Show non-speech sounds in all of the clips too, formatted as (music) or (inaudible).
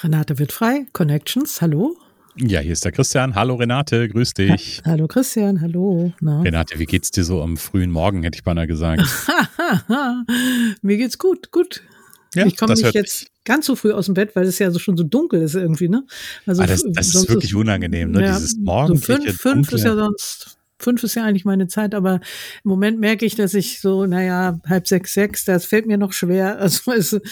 Renate wird frei, Connections, hallo. Ja, hier ist der Christian. Hallo Renate, grüß dich. Ha hallo Christian, hallo. Na? Renate, wie geht's dir so am frühen Morgen, hätte ich beinahe gesagt. (laughs) Mir geht's gut, gut. Ja, ich komme nicht jetzt ganz so früh aus dem Bett, weil es ja so schon so dunkel ist irgendwie, ne? Also ah, das, das ist wirklich unangenehm, ne? Ja, Dieses morgendliche so fünf, fünf ist ja sonst fünf ist ja eigentlich meine Zeit, aber im Moment merke ich, dass ich so, naja, halb sechs, sechs, das fällt mir noch schwer. (laughs) Also es ist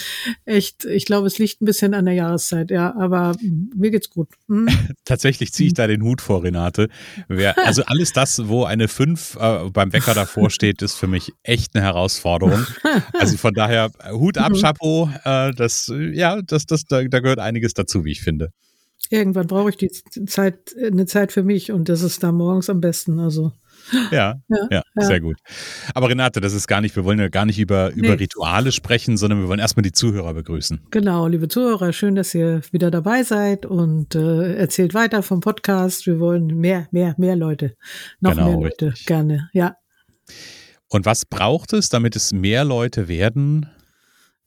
echt, ich glaube, es liegt ein bisschen an der Jahreszeit, ja, aber mir geht's gut. Hm? (laughs) Tatsächlich ziehe ich da den Hut vor, Renate. Wer, also alles das, wo eine fünf äh, beim Wecker davor steht, ist für mich echt eine Herausforderung. (laughs) Also von daher, Hut ab, mhm. Chapeau, äh, das, ja, das, das, da, da gehört einiges dazu, wie ich finde irgendwann brauche ich die Zeit, eine Zeit für mich und das ist da morgens am besten. Also. Ja, ja, ja, sehr gut. Aber Renate, das ist gar nicht, wir wollen ja gar nicht über, nee. über Rituale sprechen, sondern wir wollen erstmal die Zuhörer begrüßen. Genau, liebe Zuhörer, schön, dass ihr wieder dabei seid und äh, erzählt weiter vom Podcast. Wir wollen mehr, mehr, mehr Leute. Noch genau, mehr Leute, richtig. gerne, ja. Und was braucht es, damit es mehr Leute werden?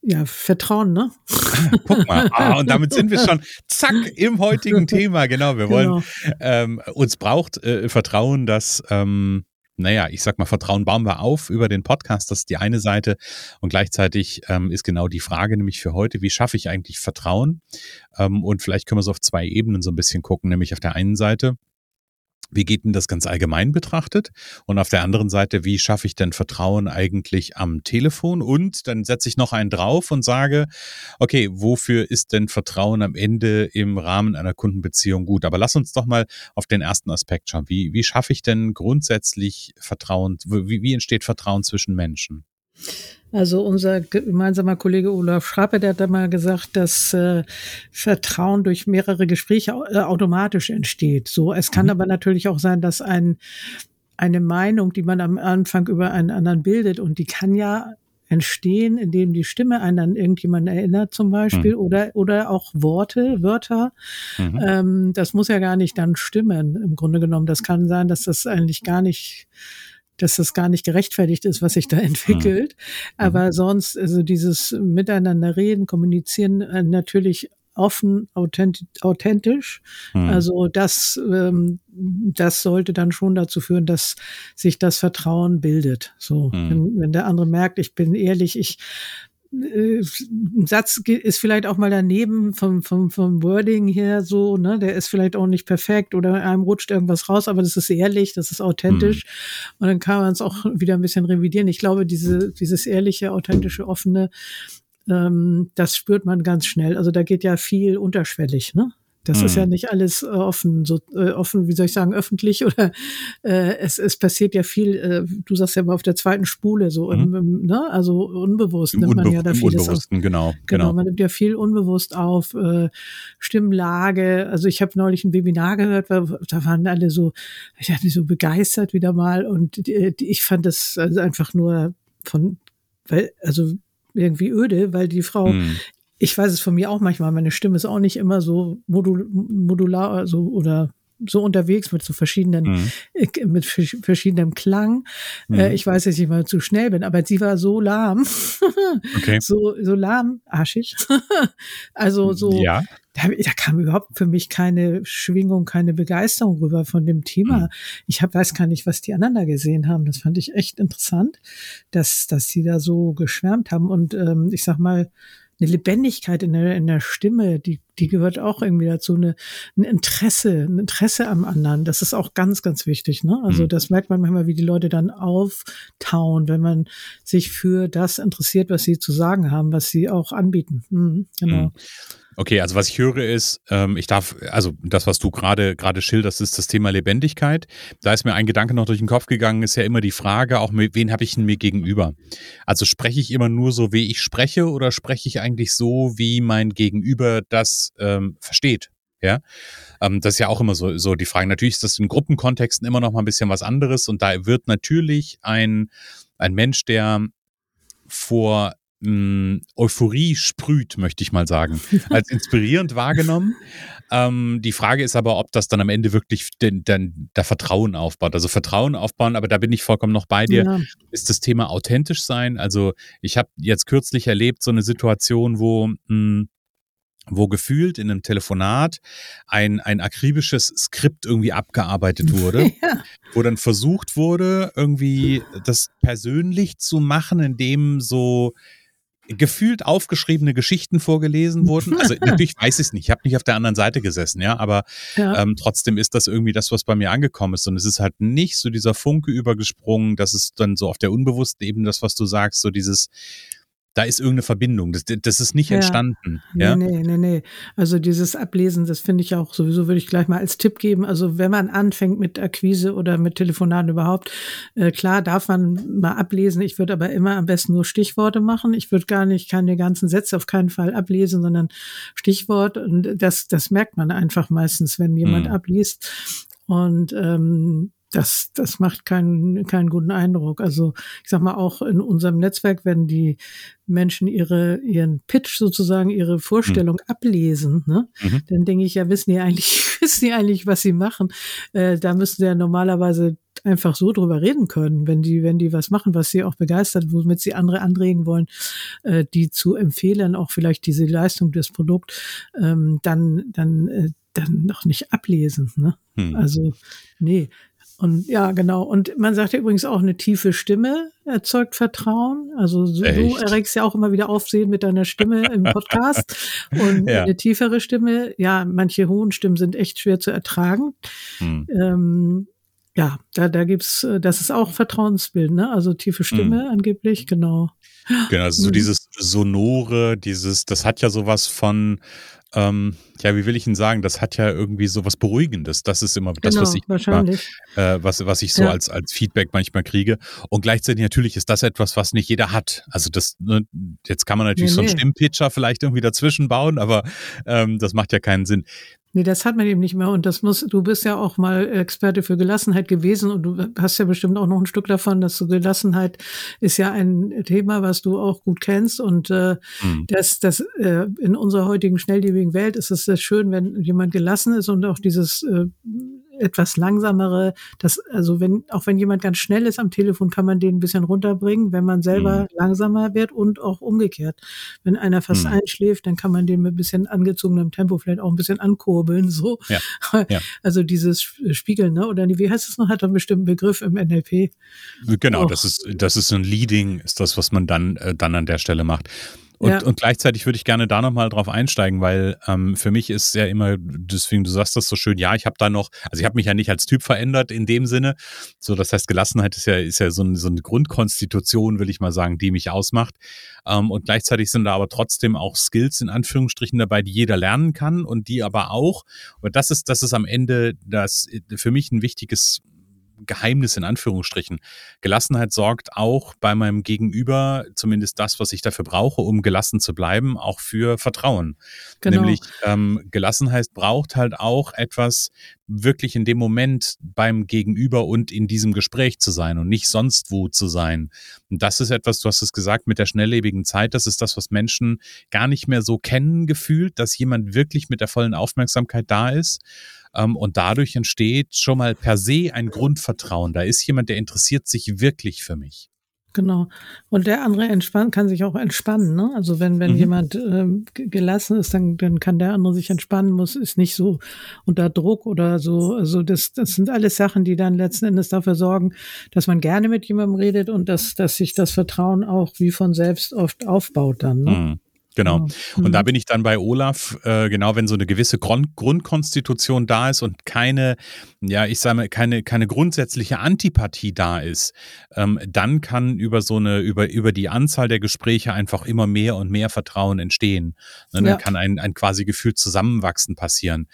Ja, Vertrauen, ne? (laughs) Guck mal. Ah, und damit sind wir schon zack im heutigen Thema. Genau, wir wollen, genau. ähm, uns braucht äh, Vertrauen, dass, ähm, naja, ich sag mal, Vertrauen bauen wir auf über den Podcast. Das ist die eine Seite. Und gleichzeitig ähm, ist genau die Frage nämlich für heute, wie schaffe ich eigentlich Vertrauen? Ähm, und vielleicht können wir so auf zwei Ebenen so ein bisschen gucken, nämlich auf der einen Seite, wie geht denn das ganz allgemein betrachtet? Und auf der anderen Seite, wie schaffe ich denn Vertrauen eigentlich am Telefon? Und dann setze ich noch einen drauf und sage, okay, wofür ist denn Vertrauen am Ende im Rahmen einer Kundenbeziehung gut? Aber lass uns doch mal auf den ersten Aspekt schauen. Wie, wie schaffe ich denn grundsätzlich Vertrauen? Wie, wie entsteht Vertrauen zwischen Menschen? Also unser gemeinsamer Kollege Olaf Schrappe, der hat da mal gesagt, dass äh, Vertrauen durch mehrere Gespräche äh, automatisch entsteht. So, es kann mhm. aber natürlich auch sein, dass ein eine Meinung, die man am Anfang über einen anderen bildet und die kann ja entstehen, indem die Stimme einen an irgendjemanden erinnert zum Beispiel mhm. oder oder auch Worte, Wörter. Mhm. Ähm, das muss ja gar nicht dann stimmen im Grunde genommen. Das kann sein, dass das eigentlich gar nicht dass das gar nicht gerechtfertigt ist, was sich da (laughs) entwickelt. Mhm. Aber sonst, also dieses Miteinander reden, kommunizieren, äh, natürlich offen, authentisch. Mhm. Also das, ähm, das sollte dann schon dazu führen, dass sich das Vertrauen bildet. So, mhm. wenn, wenn der andere merkt, ich bin ehrlich, ich äh, ein Satz ist vielleicht auch mal daneben vom, vom, vom Wording her so, ne, der ist vielleicht auch nicht perfekt oder einem rutscht irgendwas raus, aber das ist ehrlich, das ist authentisch. Mhm. Und dann kann man es auch wieder ein bisschen revidieren. Ich glaube, diese, dieses ehrliche, authentische, offene, ähm, das spürt man ganz schnell. Also da geht ja viel unterschwellig, ne? Das mhm. ist ja mhm. nicht alles äh, offen, so äh, offen, wie soll ich sagen, öffentlich (laughs) oder äh, es, es passiert ja viel, äh, du sagst ja mal auf der zweiten Spule, so mhm. im, im, ne? also unbewusst Im nimmt man ja da vieles auf. Genau, genau, genau. Man nimmt ja viel unbewusst auf, äh, Stimmlage. Also ich habe neulich ein Webinar gehört, weil, da waren alle so, ich hatte so begeistert wieder mal und die, die, ich fand das also einfach nur von, weil, also irgendwie öde, weil die Frau mhm ich weiß es von mir auch manchmal, meine Stimme ist auch nicht immer so modul modular also, oder so unterwegs mit so verschiedenen, mhm. Äh, mit verschiedenem Klang. Mhm. Äh, ich weiß, dass ich mal zu schnell bin, aber sie war so lahm. (laughs) okay. So, so lahm, arschig. (laughs) also so, ja. da, da, kam überhaupt für mich keine Schwingung, keine Begeisterung rüber von dem Thema. Mhm. Ich hab, weiß gar nicht, was die aneinander gesehen haben. Das fand ich echt interessant, dass, dass sie da so geschwärmt haben. Und ähm, ich sag mal, eine Lebendigkeit in der, in der Stimme, die, die gehört auch irgendwie dazu, eine, ein Interesse, ein Interesse am anderen. Das ist auch ganz, ganz wichtig. Ne? Also mhm. das merkt man manchmal, wie die Leute dann auftauen, wenn man sich für das interessiert, was sie zu sagen haben, was sie auch anbieten. Mhm, genau. Mhm. Okay, also was ich höre ist, ähm, ich darf, also das, was du gerade gerade schilderst, ist das Thema Lebendigkeit. Da ist mir ein Gedanke noch durch den Kopf gegangen, ist ja immer die Frage, auch mit, wen habe ich denn mir gegenüber? Also spreche ich immer nur so, wie ich spreche, oder spreche ich eigentlich so, wie mein Gegenüber das ähm, versteht? Ja, ähm, das ist ja auch immer so, so die Frage. Natürlich ist das in Gruppenkontexten immer noch mal ein bisschen was anderes und da wird natürlich ein, ein Mensch, der vor mh, Euphorie sprüht, möchte ich mal sagen, (laughs) als inspirierend wahrgenommen. Ähm, die Frage ist aber, ob das dann am Ende wirklich den, den, der Vertrauen aufbaut. Also Vertrauen aufbauen, aber da bin ich vollkommen noch bei dir, ja. ist das Thema authentisch sein. Also ich habe jetzt kürzlich erlebt so eine Situation, wo mh, wo gefühlt in einem Telefonat ein, ein akribisches Skript irgendwie abgearbeitet (laughs) wurde, ja. wo dann versucht wurde, irgendwie das persönlich zu machen, indem so gefühlt aufgeschriebene Geschichten vorgelesen wurden. Also (laughs) natürlich weiß ich es nicht, ich habe nicht auf der anderen Seite gesessen, ja, aber ja. Ähm, trotzdem ist das irgendwie das, was bei mir angekommen ist. Und es ist halt nicht so dieser Funke übergesprungen, dass es dann so auf der unbewussten Ebene das, was du sagst, so dieses da ist irgendeine Verbindung. Das, das ist nicht ja. entstanden. Ja? Nee, nee, nee, nee. Also dieses Ablesen, das finde ich auch sowieso, würde ich gleich mal als Tipp geben. Also wenn man anfängt mit Akquise oder mit Telefonaten überhaupt, äh, klar darf man mal ablesen. Ich würde aber immer am besten nur Stichworte machen. Ich würde gar nicht keine ganzen Sätze auf keinen Fall ablesen, sondern Stichwort. Und das, das merkt man einfach meistens, wenn jemand mhm. abliest. Und ähm, das, das macht keinen, keinen guten Eindruck. Also ich sag mal, auch in unserem Netzwerk, wenn die Menschen ihre, ihren Pitch sozusagen, ihre Vorstellung mhm. ablesen, ne? Mhm. dann denke ich ja, wissen die eigentlich, (laughs) wissen die eigentlich, was sie machen? Äh, da müssen sie ja normalerweise einfach so drüber reden können, wenn die, wenn die was machen, was sie auch begeistert, womit sie andere anregen wollen, äh, die zu empfehlen, auch vielleicht diese Leistung des Produkts, ähm, dann, dann, äh, dann noch nicht ablesen. Ne? Hm. Also, nee, und ja, genau. Und man sagt ja übrigens auch, eine tiefe Stimme erzeugt Vertrauen. Also so, du erregst ja auch immer wieder Aufsehen mit deiner Stimme im (laughs) Podcast. Und ja. eine tiefere Stimme, ja, manche hohen Stimmen sind echt schwer zu ertragen. Hm. Ähm, ja, da, da gibt's, das ist auch Vertrauensbild, ne? Also tiefe Stimme hm. angeblich, genau. Genau, also so hm. dieses Sonore, dieses, das hat ja sowas von, ähm, ja, wie will ich Ihnen sagen, das hat ja irgendwie so was Beruhigendes. Das ist immer das, genau, was ich wahrscheinlich. Äh, was, was ich so ja. als, als Feedback manchmal kriege. Und gleichzeitig natürlich ist das etwas, was nicht jeder hat. Also das, ne, jetzt kann man natürlich nee, so einen nee. Stimmpitcher vielleicht irgendwie dazwischen bauen, aber ähm, das macht ja keinen Sinn. Nee, das hat man eben nicht mehr. Und das muss, du bist ja auch mal Experte für Gelassenheit gewesen und du hast ja bestimmt auch noch ein Stück davon, dass so Gelassenheit ist ja ein Thema, was du auch gut kennst. Und äh, mhm. das, das äh, in unserer heutigen schnelllebigen Welt ist es sehr schön, wenn jemand gelassen ist und auch dieses äh, etwas langsamere, das, also wenn, auch wenn jemand ganz schnell ist am Telefon, kann man den ein bisschen runterbringen, wenn man selber mhm. langsamer wird und auch umgekehrt. Wenn einer fast mhm. einschläft, dann kann man den mit ein bisschen angezogenem Tempo vielleicht auch ein bisschen ankurbeln, so. Ja. (laughs) Ja. Also dieses Spiegeln, ne? Oder wie heißt es noch? Hat einen bestimmten Begriff im NLP. Genau, auch. das ist, das ist ein Leading, ist das, was man dann, äh, dann an der Stelle macht. Und, ja. und gleichzeitig würde ich gerne da nochmal drauf einsteigen, weil ähm, für mich ist ja immer, deswegen du sagst das so schön, ja, ich habe da noch, also ich habe mich ja nicht als Typ verändert in dem Sinne. So, das heißt, Gelassenheit ist ja, ist ja so, ein, so eine Grundkonstitution, will ich mal sagen, die mich ausmacht. Ähm, und gleichzeitig sind da aber trotzdem auch Skills in Anführungsstrichen dabei, die jeder lernen kann und die aber auch, und das ist, das ist am Ende das für mich ein wichtiges Geheimnis in Anführungsstrichen. Gelassenheit sorgt auch bei meinem Gegenüber, zumindest das, was ich dafür brauche, um gelassen zu bleiben, auch für Vertrauen. Genau. Nämlich ähm, Gelassenheit braucht halt auch etwas, wirklich in dem Moment beim Gegenüber und in diesem Gespräch zu sein und nicht sonst wo zu sein. Und das ist etwas, du hast es gesagt, mit der schnelllebigen Zeit, das ist das, was Menschen gar nicht mehr so kennen gefühlt, dass jemand wirklich mit der vollen Aufmerksamkeit da ist. Ähm, und dadurch entsteht schon mal per se ein Grundvertrauen. Da ist jemand, der interessiert sich wirklich für mich. Genau. Und der andere entspannt, kann sich auch entspannen. Ne? Also wenn, wenn mhm. jemand äh, gelassen ist, dann, dann kann der andere sich entspannen, muss, ist nicht so unter Druck oder so. Also das, das sind alles Sachen, die dann letzten Endes dafür sorgen, dass man gerne mit jemandem redet und dass, dass sich das Vertrauen auch wie von selbst oft aufbaut dann. Ne? Mhm. Genau. Und mhm. da bin ich dann bei Olaf, äh, genau, wenn so eine gewisse Grund Grundkonstitution da ist und keine, ja, ich sage mal, keine, keine grundsätzliche Antipathie da ist, ähm, dann kann über so eine, über, über die Anzahl der Gespräche einfach immer mehr und mehr Vertrauen entstehen. Ne, dann ja. kann ein, ein quasi Gefühl Zusammenwachsen passieren.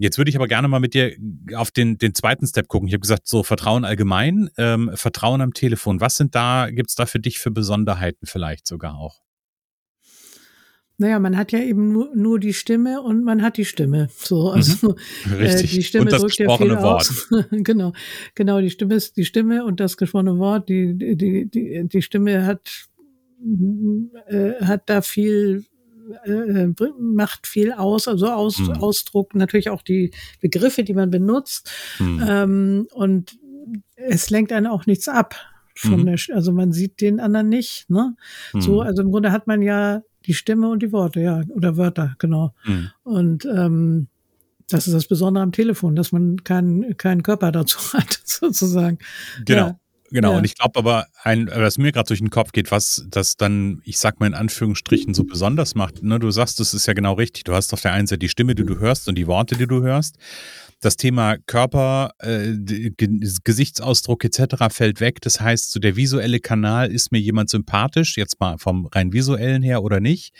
Jetzt würde ich aber gerne mal mit dir auf den, den zweiten Step gucken. Ich habe gesagt, so Vertrauen allgemein, ähm, Vertrauen am Telefon. Was sind da, gibt es da für dich für Besonderheiten vielleicht sogar auch? Naja, man hat ja eben nur, nur die Stimme und man hat die Stimme. So, mhm. also mhm. (laughs) Richtig. Äh, die Stimme und das drückt gesprochene ja Wort. (laughs) genau, genau, die Stimme ist die Stimme und das gesprochene Wort. Die, die, die, die Stimme hat, äh, hat da viel äh, macht viel aus, also aus, mhm. Ausdruck, natürlich auch die Begriffe, die man benutzt. Mhm. Ähm, und es lenkt einen auch nichts ab. Von mhm. der, also man sieht den anderen nicht. Ne? So, mhm. also im Grunde hat man ja die Stimme und die Worte, ja, oder Wörter, genau. Mhm. Und ähm, das ist das Besondere am Telefon, dass man keinen keinen Körper dazu (laughs) hat, sozusagen. Genau. Ja. Genau, ja. und ich glaube aber, ein, was mir gerade durch den Kopf geht, was das dann, ich sag mal in Anführungsstrichen, so besonders macht, ne, du sagst, das ist ja genau richtig. Du hast auf der einen Seite die Stimme, die du hörst und die Worte, die du hörst. Das Thema Körper, äh, Gesichtsausdruck etc. fällt weg. Das heißt, so der visuelle Kanal, ist mir jemand sympathisch, jetzt mal vom rein visuellen her oder nicht,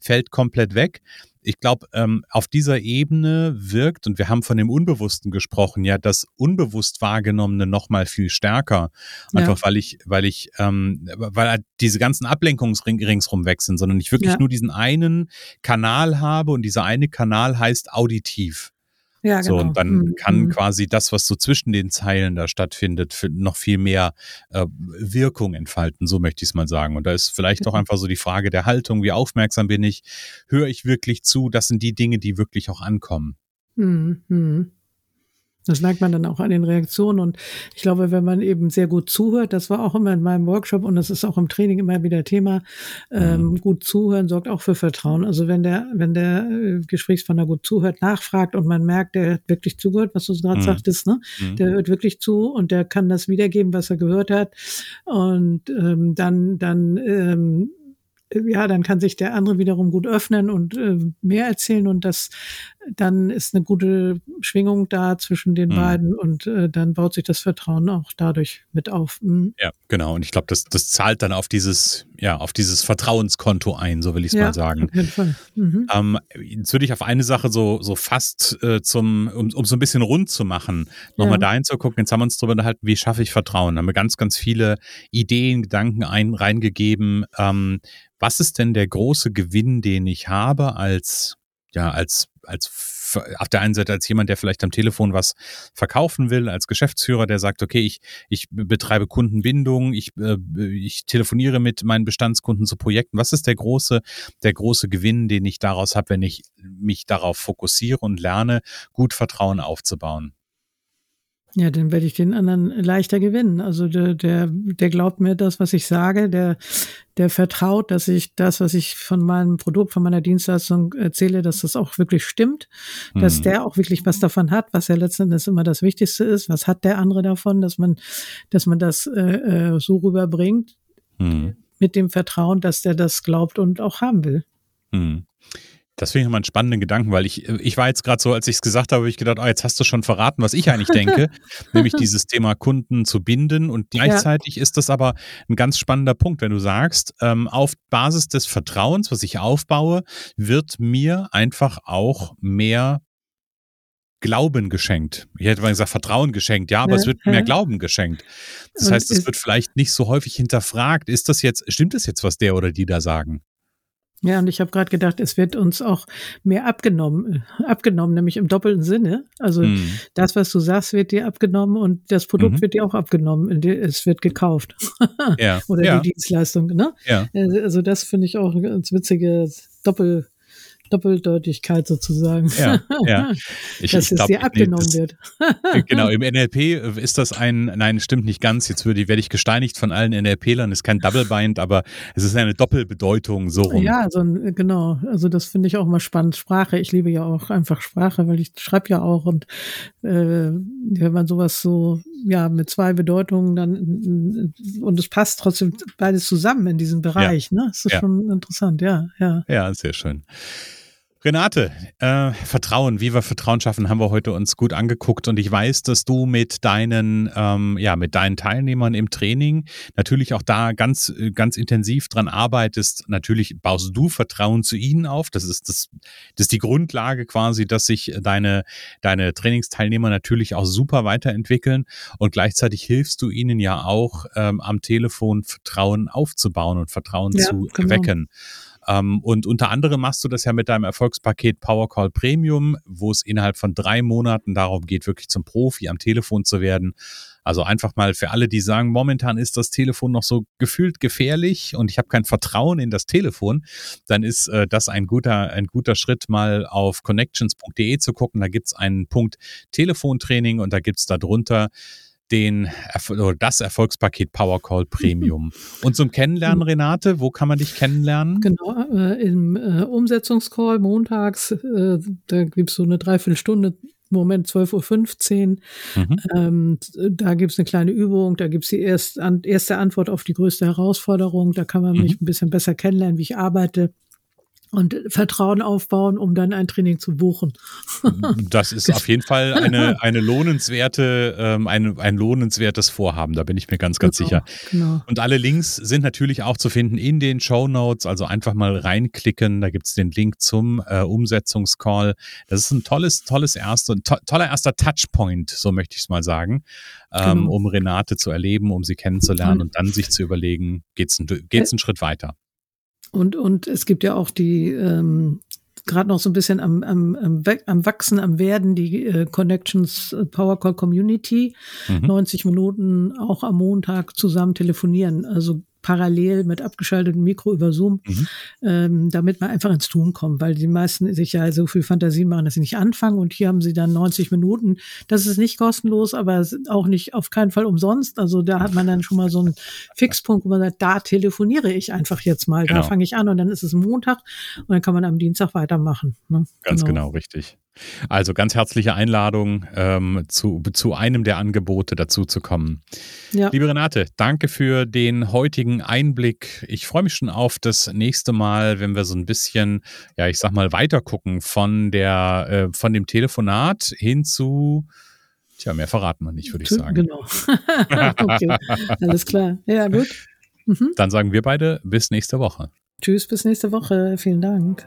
fällt komplett weg ich glaube, ähm, auf dieser Ebene wirkt, und wir haben von dem Unbewussten gesprochen, ja, das unbewusst wahrgenommene noch mal viel stärker. Einfach ja. weil ich, weil ich, ähm, weil halt diese ganzen Ablenkungen ringsrum weg sind, sondern ich wirklich ja. nur diesen einen Kanal habe und dieser eine Kanal heißt auditiv. Ja, genau. So, und dann mhm. kann mhm. quasi das, was so zwischen den Zeilen da stattfindet, noch viel mehr äh, Wirkung entfalten, so möchte ich es mal sagen. Und da ist vielleicht auch mhm. einfach so die Frage der Haltung, wie aufmerksam bin ich, höre ich wirklich zu, das sind die Dinge, die wirklich auch ankommen. Mhm. Das merkt man dann auch an den Reaktionen. Und ich glaube, wenn man eben sehr gut zuhört, das war auch immer in meinem Workshop und das ist auch im Training immer wieder Thema, ähm, mhm. gut zuhören sorgt auch für Vertrauen. Also wenn der, wenn der äh, Gesprächspartner gut zuhört, nachfragt und man merkt, der hat wirklich zugehört, was du gerade mhm. sagtest, ne? Mhm. Der hört wirklich zu und der kann das wiedergeben, was er gehört hat. Und ähm, dann, dann ähm, ja, dann kann sich der andere wiederum gut öffnen und äh, mehr erzählen und das dann ist eine gute Schwingung da zwischen den mhm. beiden und äh, dann baut sich das Vertrauen auch dadurch mit auf. Mhm. Ja, genau. Und ich glaube, das, das zahlt dann auf dieses, ja, auf dieses Vertrauenskonto ein, so will ich es ja, mal sagen. Auf jeden Fall. Mhm. Ähm, jetzt würde ich auf eine Sache so, so fast äh, zum, um, um so ein bisschen rund zu machen, nochmal ja. dahin zu gucken. Jetzt haben wir uns darüber unterhalten, wie schaffe ich Vertrauen? Da haben wir ganz, ganz viele Ideen, Gedanken ein, reingegeben. Ähm, was ist denn der große Gewinn, den ich habe als, ja, als, als, auf der einen Seite als jemand, der vielleicht am Telefon was verkaufen will, als Geschäftsführer, der sagt, okay, ich, ich betreibe Kundenbindung, ich, äh, ich telefoniere mit meinen Bestandskunden zu Projekten. Was ist der große, der große Gewinn, den ich daraus habe, wenn ich mich darauf fokussiere und lerne, gut Vertrauen aufzubauen? Ja, dann werde ich den anderen leichter gewinnen. Also der, der, der glaubt mir das, was ich sage, der, der vertraut, dass ich das, was ich von meinem Produkt, von meiner Dienstleistung erzähle, dass das auch wirklich stimmt, mhm. dass der auch wirklich was davon hat, was ja letztendlich immer das Wichtigste ist. Was hat der andere davon, dass man, dass man das äh, äh so rüberbringt, mhm. mit dem Vertrauen, dass der das glaubt und auch haben will. Mhm. Das finde ich immer einen spannenden Gedanken, weil ich, ich war jetzt gerade so, als ich es gesagt habe, habe ich gedacht, oh, jetzt hast du schon verraten, was ich eigentlich denke, (laughs) nämlich dieses Thema Kunden zu binden. Und gleichzeitig ja. ist das aber ein ganz spannender Punkt, wenn du sagst, ähm, auf Basis des Vertrauens, was ich aufbaue, wird mir einfach auch mehr Glauben geschenkt. Ich hätte mal gesagt, Vertrauen geschenkt, ja, aber ja, es wird mehr Glauben geschenkt. Das heißt, es wird vielleicht nicht so häufig hinterfragt. Ist das jetzt, stimmt das jetzt, was der oder die da sagen? Ja, und ich habe gerade gedacht, es wird uns auch mehr abgenommen, abgenommen, nämlich im doppelten Sinne. Also mhm. das, was du sagst, wird dir abgenommen und das Produkt mhm. wird dir auch abgenommen. Es wird gekauft. Ja. (laughs) Oder ja. die Dienstleistung. Ne? Ja. Also das finde ich auch eine ganz witzige Doppel, Doppeldeutigkeit sozusagen. Ja, ja. (laughs) Ich, dass ich es glaub, dir abgenommen nee, das, wird. (laughs) genau, im (laughs) NLP ist das ein, nein, stimmt nicht ganz. Jetzt würde, werde ich gesteinigt von allen NLPlern. Es ist kein Double Bind, aber es ist eine Doppelbedeutung, so rum. Ja, so ein, genau. Also das finde ich auch immer spannend. Sprache. Ich liebe ja auch einfach Sprache, weil ich schreibe ja auch und äh, wenn man sowas so ja mit zwei Bedeutungen dann und es passt trotzdem beides zusammen in diesem Bereich. Ja. Ne? Das ist ja. schon interessant, ja, ja. Ja, sehr schön. Renate, äh, Vertrauen, wie wir Vertrauen schaffen, haben wir heute uns gut angeguckt und ich weiß, dass du mit deinen, ähm, ja, mit deinen Teilnehmern im Training natürlich auch da ganz, ganz intensiv dran arbeitest. Natürlich baust du Vertrauen zu ihnen auf. Das ist das, das ist die Grundlage quasi, dass sich deine, deine Trainingsteilnehmer natürlich auch super weiterentwickeln und gleichzeitig hilfst du ihnen ja auch ähm, am Telefon Vertrauen aufzubauen und Vertrauen ja, zu genau. wecken. Ähm, und unter anderem machst du das ja mit deinem Erfolgspaket Powercall Premium, wo es innerhalb von drei Monaten darum geht, wirklich zum Profi am Telefon zu werden. Also einfach mal für alle, die sagen, momentan ist das Telefon noch so gefühlt gefährlich und ich habe kein Vertrauen in das Telefon, dann ist äh, das ein guter, ein guter Schritt, mal auf connections.de zu gucken. Da gibt's einen Punkt Telefontraining und da gibt's darunter den oder das Erfolgspaket Powercall Premium. Und zum Kennenlernen, Renate, wo kann man dich kennenlernen? Genau, äh, im äh, Umsetzungscall montags, äh, da gibt es so eine Dreiviertelstunde Moment 12.15 Uhr. Mhm. Ähm, da gibt es eine kleine Übung, da gibt es die erst, an, erste Antwort auf die größte Herausforderung. Da kann man mhm. mich ein bisschen besser kennenlernen, wie ich arbeite und Vertrauen aufbauen, um dann ein Training zu buchen. (laughs) Das ist auf jeden Fall eine, eine lohnenswerte, ähm, ein, ein lohnenswertes Vorhaben, da bin ich mir ganz, ganz genau, sicher. Genau. Und alle Links sind natürlich auch zu finden in den Show Notes, also einfach mal reinklicken, da gibt es den Link zum äh, Umsetzungscall. Das ist ein tolles, tolles erster, to toller erster Touchpoint, so möchte ich es mal sagen, ähm, genau. um Renate zu erleben, um sie kennenzulernen und, und dann sich zu überlegen, geht es ein, geht's einen Schritt weiter. Und, und es gibt ja auch die, ähm, gerade noch so ein bisschen am, am, am, am Wachsen, am Werden, die äh, Connections äh, Power Call Community. Mhm. 90 Minuten auch am Montag zusammen telefonieren. Also parallel mit abgeschaltetem Mikro über Zoom, mhm. ähm, damit man einfach ins Tun kommt, weil die meisten sich ja so viel Fantasie machen, dass sie nicht anfangen und hier haben sie dann 90 Minuten. Das ist nicht kostenlos, aber auch nicht auf keinen Fall umsonst. Also da hat man dann schon mal so einen Fixpunkt, wo man sagt, da telefoniere ich einfach jetzt mal, genau. da fange ich an und dann ist es Montag und dann kann man am Dienstag weitermachen. Ne? Ganz genau, genau richtig. Also ganz herzliche Einladung, ähm, zu, zu einem der Angebote dazu zu kommen. Ja. Liebe Renate, danke für den heutigen Einblick. Ich freue mich schon auf das nächste Mal, wenn wir so ein bisschen, ja, ich sag mal, weiter gucken von der, äh, von dem Telefonat hin zu, tja, mehr verraten wir nicht, würde ich sagen. Genau. (laughs) okay, alles klar. Ja, gut. Mhm. Dann sagen wir beide bis nächste Woche. Tschüss, bis nächste Woche. Vielen Dank.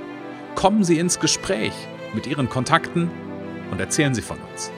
kommen Sie ins Gespräch mit Ihren Kontakten und erzählen Sie von uns.